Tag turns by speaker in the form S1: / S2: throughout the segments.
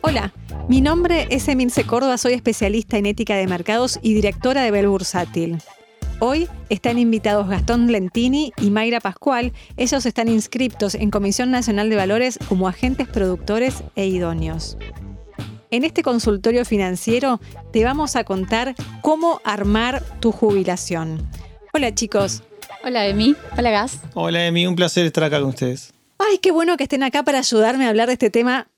S1: Hola, mi nombre es Emilce Córdoba, soy especialista en ética de mercados y directora de Bel Bursátil. Hoy están invitados Gastón Lentini y Mayra Pascual. Ellos están inscriptos en Comisión Nacional de Valores como agentes productores e idóneos. En este consultorio financiero te vamos a contar cómo armar tu jubilación. Hola chicos.
S2: Hola Emi. Hola Gas.
S3: Hola Emi, un placer estar acá con ustedes.
S1: Ay, qué bueno que estén acá para ayudarme a hablar de este tema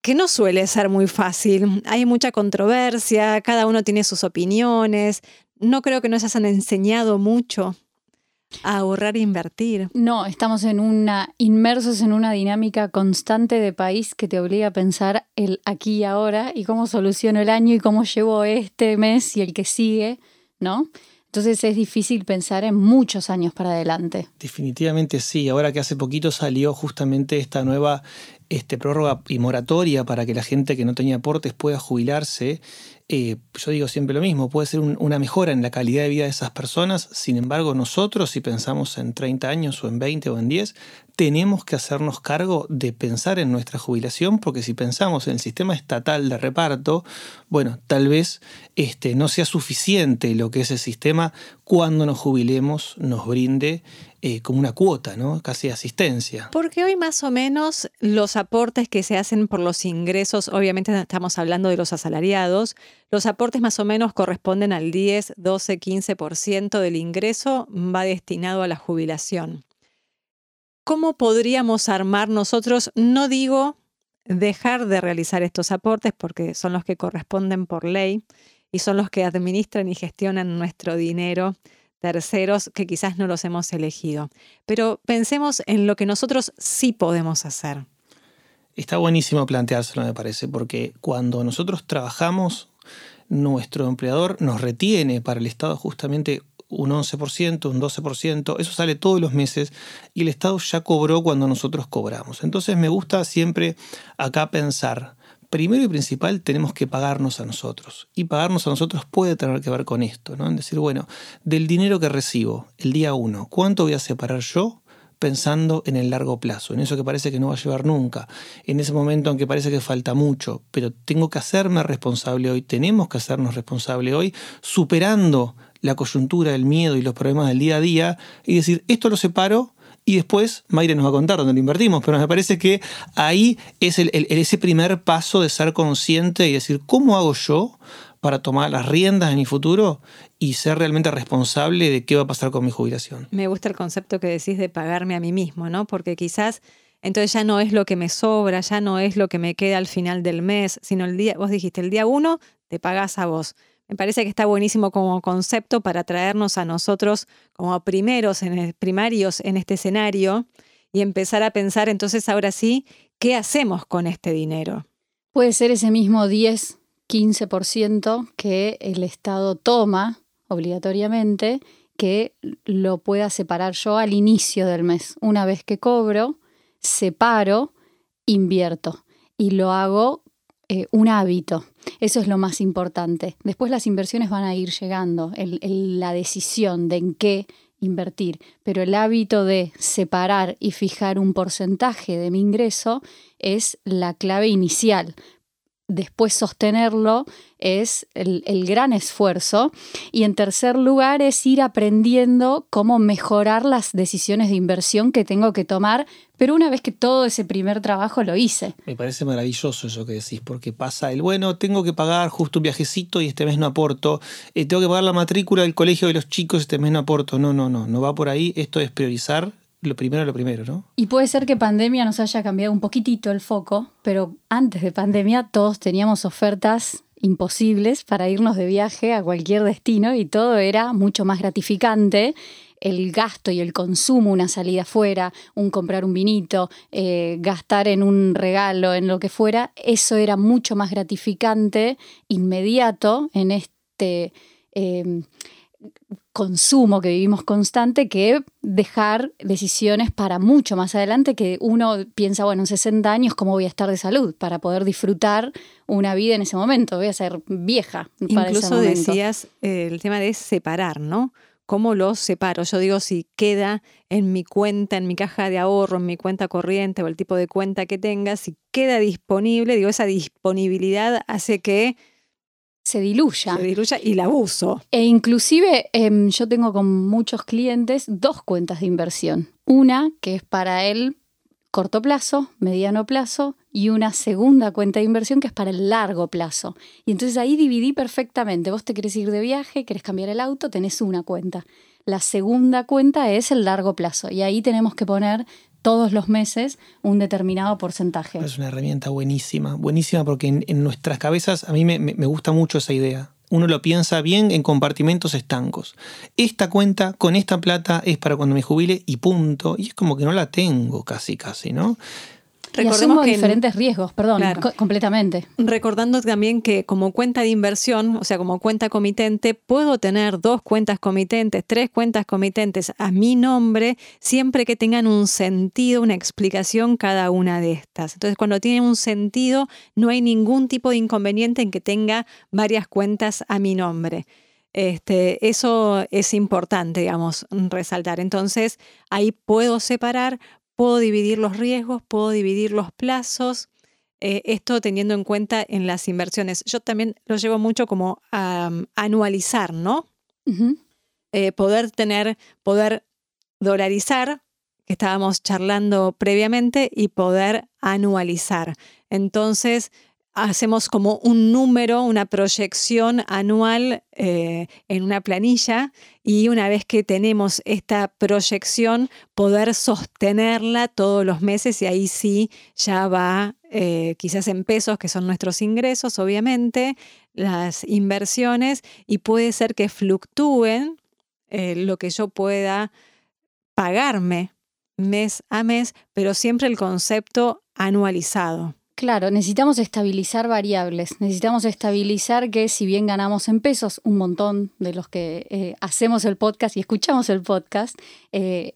S1: que no suele ser muy fácil. Hay mucha controversia, cada uno tiene sus opiniones. No creo que nos hayan enseñado mucho a ahorrar e invertir.
S2: No, estamos en una inmersos en una dinámica constante de país que te obliga a pensar el aquí y ahora y cómo soluciono el año y cómo llevo este mes y el que sigue, ¿no? Entonces es difícil pensar en muchos años para adelante.
S3: Definitivamente sí. Ahora que hace poquito salió justamente esta nueva este, prórroga y moratoria para que la gente que no tenía aportes pueda jubilarse, eh, yo digo siempre lo mismo, puede ser una mejora en la calidad de vida de esas personas. Sin embargo, nosotros, si pensamos en 30 años o en 20 o en 10, tenemos que hacernos cargo de pensar en nuestra jubilación, porque si pensamos en el sistema estatal de reparto, bueno, tal vez este, no sea suficiente lo que ese sistema cuando nos jubilemos nos brinde eh, como una cuota, ¿no? Casi asistencia.
S1: Porque hoy más o menos los aportes que se hacen por los ingresos, obviamente estamos hablando de los asalariados, los aportes más o menos corresponden al 10, 12, 15% del ingreso va destinado a la jubilación. ¿Cómo podríamos armar nosotros? No digo dejar de realizar estos aportes porque son los que corresponden por ley y son los que administran y gestionan nuestro dinero terceros que quizás no los hemos elegido. Pero pensemos en lo que nosotros sí podemos hacer.
S3: Está buenísimo planteárselo, me parece, porque cuando nosotros trabajamos, nuestro empleador nos retiene para el Estado justamente un 11%, un 12%, eso sale todos los meses y el Estado ya cobró cuando nosotros cobramos. Entonces me gusta siempre acá pensar, primero y principal tenemos que pagarnos a nosotros. Y pagarnos a nosotros puede tener que ver con esto, ¿no? En decir, bueno, del dinero que recibo el día uno, ¿cuánto voy a separar yo? pensando en el largo plazo, en eso que parece que no va a llevar nunca, en ese momento aunque parece que falta mucho, pero tengo que hacerme responsable hoy, tenemos que hacernos responsable hoy, superando la coyuntura, el miedo y los problemas del día a día y decir, esto lo separo y después Mayre nos va a contar dónde lo invertimos, pero me parece que ahí es el, ese primer paso de ser consciente y decir, ¿cómo hago yo para tomar las riendas de mi futuro y ser realmente responsable de qué va a pasar con mi jubilación?
S1: Me gusta el concepto que decís de pagarme a mí mismo, ¿no? Porque quizás entonces ya no es lo que me sobra, ya no es lo que me queda al final del mes, sino el día, vos dijiste, el día uno te pagás a vos. Me parece que está buenísimo como concepto para traernos a nosotros como primeros, en primarios en este escenario y empezar a pensar entonces ahora sí, ¿qué hacemos con este dinero?
S2: Puede ser ese mismo 10, 15% que el Estado toma obligatoriamente, que lo pueda separar yo al inicio del mes. Una vez que cobro, separo, invierto y lo hago eh, un hábito. Eso es lo más importante. Después las inversiones van a ir llegando, la decisión de en qué invertir, pero el hábito de separar y fijar un porcentaje de mi ingreso es la clave inicial después sostenerlo es el, gran esfuerzo. Y en tercer lugar es ir aprendiendo cómo mejorar las decisiones de inversión que tengo que tomar, pero una vez que todo ese primer trabajo lo hice.
S3: Me parece maravilloso eso que decís, porque pasa el, bueno, tengo que pagar justo un viajecito y este mes no aporto, eh, tengo que pagar la matrícula del colegio de los chicos, este mes no aporto. No, no, no, no va por ahí, esto es priorizar lo primero lo primero, ¿no?
S2: Y puede ser que pandemia nos haya cambiado un poquitito el foco, pero antes de pandemia todos teníamos ofertas imposibles para irnos de viaje a cualquier destino y todo era mucho más gratificante. El gasto y el consumo, una salida afuera, un comprar un vinito, eh, gastar en un regalo, en lo que fuera, eso era mucho más gratificante, inmediato en este eh, consumo que vivimos constante que dejar decisiones para mucho más adelante que uno piensa, bueno, en 60 años, ¿cómo voy a estar de salud? Para poder disfrutar una vida en ese momento, voy a ser vieja.
S1: Incluso decías eh, el tema de separar, ¿no? ¿cómo lo separo? Yo digo, si queda en mi cuenta, en mi caja de ahorro, en mi cuenta corriente o el tipo de cuenta que tenga, si queda disponible, digo, esa disponibilidad hace que
S2: se diluya.
S1: Se diluya y la uso.
S2: E inclusive em, yo tengo con muchos clientes dos cuentas de inversión. Una que es para el corto plazo, mediano plazo y una segunda cuenta de inversión que es para el largo plazo. Y entonces ahí dividí perfectamente. Vos te querés ir de viaje, querés cambiar el auto, tenés una cuenta. La segunda cuenta es el largo plazo y ahí tenemos que poner todos los meses un determinado porcentaje.
S3: Es una herramienta buenísima, buenísima porque en, nuestras cabezas a mí me, me gusta mucho esa idea uno lo piensa bien en compartimentos estancos. Esta cuenta con esta plata es para cuando me jubile y punto. Y es como que no la tengo casi, casi, ¿no?
S2: Recordemos que diferentes riesgos, perdón, completamente.
S1: Recordando también que como cuenta de inversión, o sea, como cuenta comitente, puedo tener dos cuentas comitentes, tres cuentas comitentes a mi nombre, siempre que tengan un sentido, una explicación cada una de estas. Entonces, cuando tiene un sentido, no hay ningún tipo de inconveniente en que tenga varias cuentas a mi nombre. Este, eso es importante, digamos, resaltar. Entonces, ahí puedo separar, puedo dividir los riesgos, puedo dividir los plazos. Eh, esto teniendo en cuenta en las inversiones. Yo también lo llevo mucho como a anualizar, ¿no? Eh, poder tener, poder dolarizar, que estábamos charlando previamente, y poder anualizar. Entonces, hacemos como un número, una proyección anual eh, en una planilla y una vez que tenemos esta proyección, poder sostenerla todos los meses y ahí sí ya va eh, quizás en pesos, que son nuestros ingresos, obviamente, las inversiones y puede ser que fluctúen eh, lo que yo pueda pagarme mes a mes, pero siempre el concepto anualizado.
S2: Claro, necesitamos estabilizar variables, necesitamos estabilizar que si bien ganamos en pesos, un montón de los que eh, hacemos el podcast y escuchamos el podcast, eh,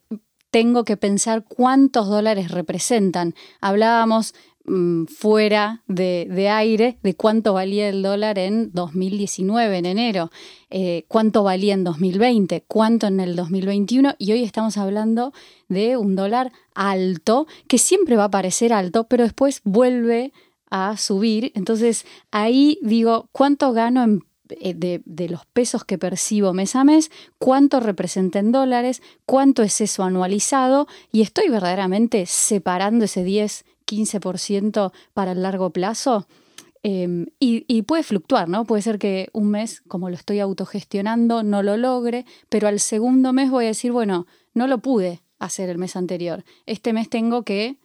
S2: tengo que pensar cuántos dólares representan. Hablábamos Mm, fuera de, aire de cuánto valía el dólar en 2019, en enero, eh, cuánto valía en 2020, cuánto en el 2021 y hoy estamos hablando de un dólar alto que siempre va a parecer alto, pero después vuelve a subir. Entonces ahí digo, ¿cuánto gano eh, de, de, los pesos que percibo mes a mes, cuánto representa en dólares, cuánto es eso anualizado y estoy verdaderamente separando ese 10 15% para el largo plazo. Em, y, puede fluctuar, ¿no? Puede ser que un mes, como lo estoy autogestionando, no lo logre, pero al segundo mes voy a decir, bueno, no lo pude hacer el mes anterior. Este mes tengo que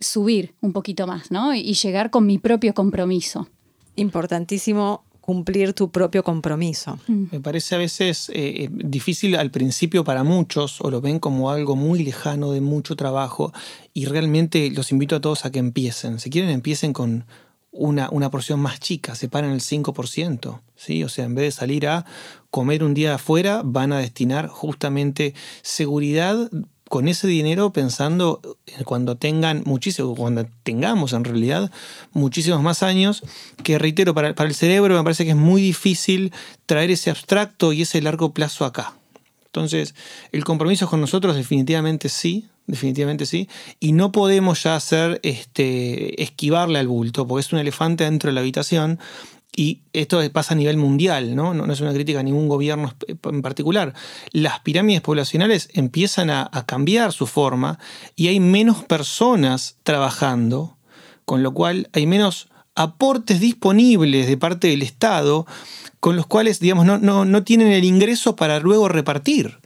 S2: subir un poquito más, ¿no? Y llegar con mi propio compromiso.
S1: Importantísimo cumplir tu propio compromiso.
S3: Mm. Me parece a veces eh, eh, difícil al principio para muchos, o lo ven como algo muy lejano de mucho trabajo, y realmente los invito a todos a que empiecen. Si quieren, empiecen con una, una porción más chica, separen el 5%, ¿sí? O sea, en vez de salir a comer un día afuera, van a destinar justamente seguridad con ese dinero pensando cuando tengan muchísimo, cuando tengamos en realidad muchísimos más años, que reitero, para, el cerebro me parece que es muy difícil traer ese abstracto y ese largo plazo acá. Entonces, el compromiso con nosotros definitivamente sí, definitivamente sí, y no podemos ya hacer este, esquivarle al bulto, porque es un elefante dentro de la habitación y esto pasa a nivel mundial, ¿no? No, es una crítica a ningún gobierno en particular. Las pirámides poblacionales empiezan a, cambiar su forma y hay menos personas trabajando, con lo cual hay menos aportes disponibles de parte del Estado, con los cuales, digamos, no, no, no tienen el ingreso para luego repartir.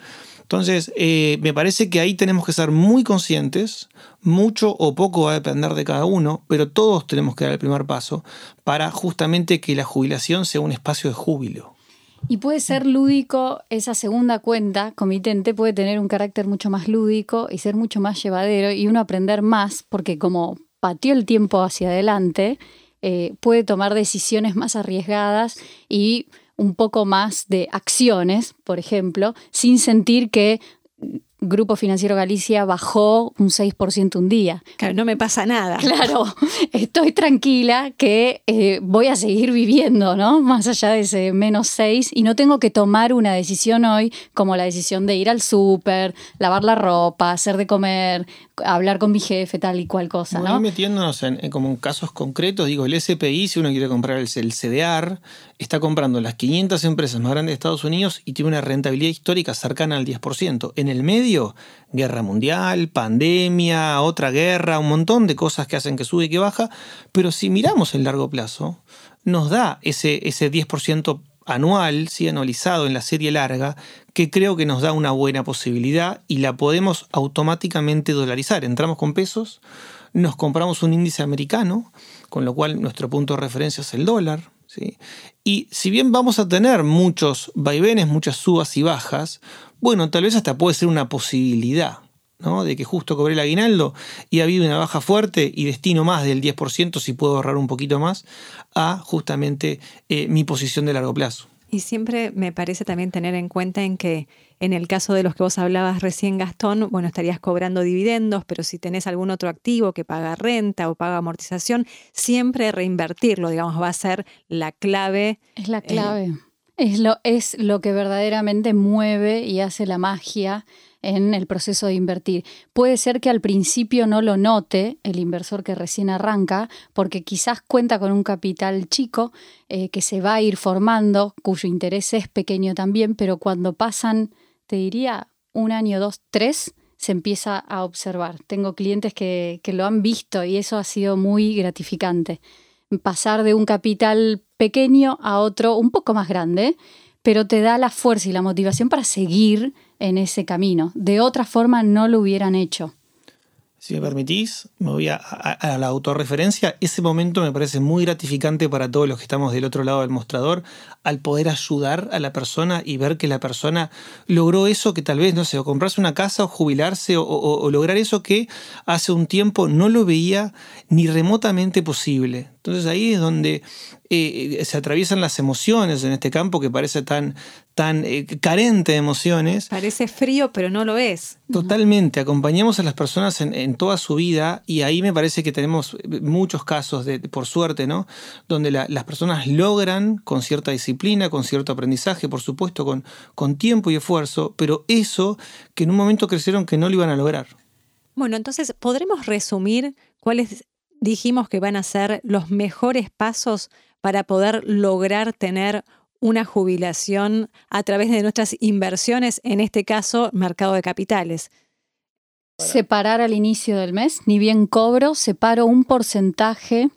S3: Entonces, eh, me parece que ahí tenemos que ser muy conscientes, mucho o poco va a depender de cada uno, pero todos tenemos que dar el primer paso para justamente que la jubilación sea un espacio de júbilo.
S2: Y puede ser lúdico, esa segunda cuenta comitente puede tener un carácter mucho más lúdico y ser mucho más llevadero y uno aprender más, porque como pateó el tiempo hacia adelante, eh, puede tomar decisiones más arriesgadas y un poco más de acciones, por ejemplo, sin sentir que Grupo Financiero Galicia bajó un 6% un día.
S1: Claro, no me pasa nada.
S2: Claro, estoy tranquila que eh, voy a seguir viviendo, ¿no? Más allá de ese menos 6 y no tengo que tomar una decisión hoy como la decisión de ir al súper, lavar la ropa, hacer de comer, hablar con mi jefe, tal y cual cosa, ¿no?
S3: metiéndonos en, como en casos concretos, digo, el SPI, si uno quiere comprar el, el CDR, está comprando las 500 empresas más grandes de Estados Unidos y tiene una rentabilidad histórica cercana al 10%. En el medio, guerra mundial, pandemia, otra guerra, un montón de cosas que hacen que sube y que baja, pero si miramos el largo plazo, nos da ese, ese 10% anual, ¿sí? anualizado en la serie larga, que creo que nos da una buena posibilidad y la podemos automáticamente dolarizar. Entramos con pesos, nos compramos un índice americano, con lo cual nuestro punto de referencia es el dólar. ¿sí? Y si bien vamos a tener muchos vaivenes, muchas subas y bajas, bueno, tal vez hasta puede ser una posibilidad. ¿No? de que justo cobré el aguinaldo y ha habido una baja fuerte y destino más del 10% si puedo ahorrar un poquito más a justamente eh, mi posición de largo plazo.
S1: Y siempre me parece también tener en cuenta en que en el caso de los que vos hablabas recién, Gastón, bueno, estarías cobrando dividendos, pero si tenés algún otro activo que paga renta o paga amortización, siempre reinvertirlo, digamos, va a ser la clave.
S2: Es la clave. es, lo, es lo que verdaderamente mueve y hace la magia en el proceso de invertir. Puede ser que al principio no lo note el inversor que recién arranca, porque quizás cuenta con un capital chico eh, que se va a ir formando, cuyo interés es pequeño también, pero cuando pasan, te diría, un año, dos, tres, se empieza a observar. Tengo clientes que, que lo han visto y eso ha sido muy gratificante. Pasar de un capital pequeño a otro un poco más grande, pero te da la fuerza y la motivación para seguir en ese camino. De otra forma no lo hubieran hecho.
S3: Si me permitís, me voy a, la autorreferencia. Ese momento me parece muy gratificante para todos los que estamos del otro lado del mostrador, al poder ayudar a la persona y ver que la persona logró eso que tal vez, no sé, o comprarse una casa o jubilarse o lograr eso que hace un tiempo no lo veía ni remotamente posible. Entonces ahí es donde eh, se atraviesan las emociones en este campo que parece tan, tan eh, carente de emociones.
S1: Parece frío, pero no lo es.
S3: Totalmente, acompañamos a las personas en, toda su vida y ahí me parece que tenemos muchos casos, de, por suerte, ¿no? Donde las personas logran con cierta disciplina, con cierto aprendizaje, por supuesto, con, con tiempo y esfuerzo, pero eso que en un momento crecieron que no lo iban a lograr.
S1: Bueno, entonces, ¿podremos resumir cuáles dijimos que van a ser los mejores pasos para poder lograr tener una jubilación a través de nuestras inversiones, en este caso, mercado de capitales.
S2: Separar al inicio del mes, ni bien cobro, separo un porcentaje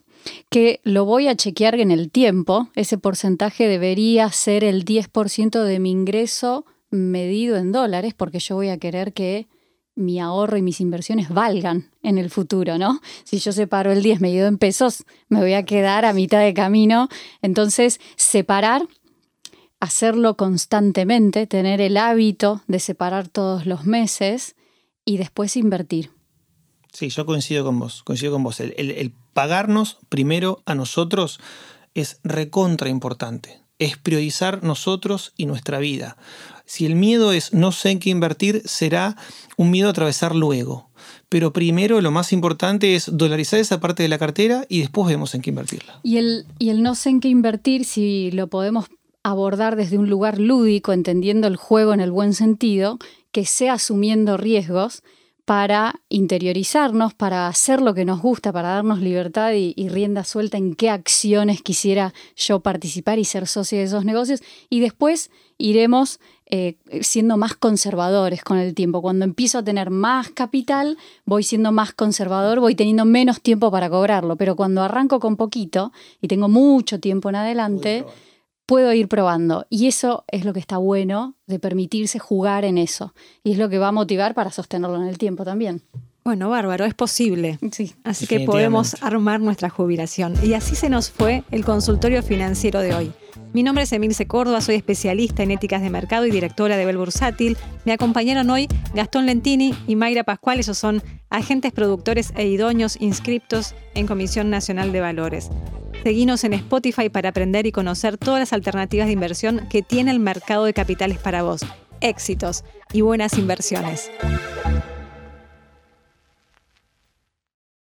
S2: que lo voy a chequear en el tiempo. Ese porcentaje debería ser el 10% de mi ingreso medido en dólares, porque yo voy a querer que mi ahorro y mis inversiones valgan en el futuro, ¿no? Si yo separo el 10 medido en pesos, me voy a quedar a mitad de camino. Entonces, separar, hacerlo constantemente, tener el hábito de separar todos los meses y después invertir.
S3: Sí, yo coincido con vos, coincido con vos. El, el pagarnos primero a nosotros es recontra importante. Es priorizar nosotros y nuestra vida. Si el miedo es no sé en qué invertir, será un miedo a atravesar luego. Pero primero lo más importante es dolarizar esa parte de la cartera y después vemos en qué invertirla.
S2: Y el, y el no sé en qué invertir, si lo podemos abordar desde un lugar lúdico, entendiendo el juego en el buen sentido, que sea asumiendo riesgos, para interiorizarnos, para hacer lo que nos gusta, para darnos libertad y, rienda suelta en qué acciones quisiera yo participar y ser socio de esos negocios. Y después iremos eh, siendo más conservadores con el tiempo. Cuando empiezo a tener más capital, voy siendo más conservador, voy teniendo menos tiempo para cobrarlo. Pero cuando arranco con poquito y tengo mucho tiempo en adelante, puedo ir probando. Y eso es lo que está bueno de permitirse jugar en eso. Y es lo que va a motivar para sostenerlo en el tiempo también.
S1: Bueno, bárbaro, es posible.
S2: Sí.
S1: Así que podemos armar nuestra jubilación. Y así se nos fue el consultorio financiero de hoy. Mi nombre es Emilce Córdoba, soy especialista en éticas de mercado y directora de Bel Bursátil. Me acompañaron hoy Gastón Lentini y Mayra Pascual, esos son agentes productores e idóneos inscriptos en Comisión Nacional de Valores. Seguinos en Spotify para aprender y conocer todas las alternativas de inversión que tiene el mercado de capitales para vos. éxitos y buenas inversiones.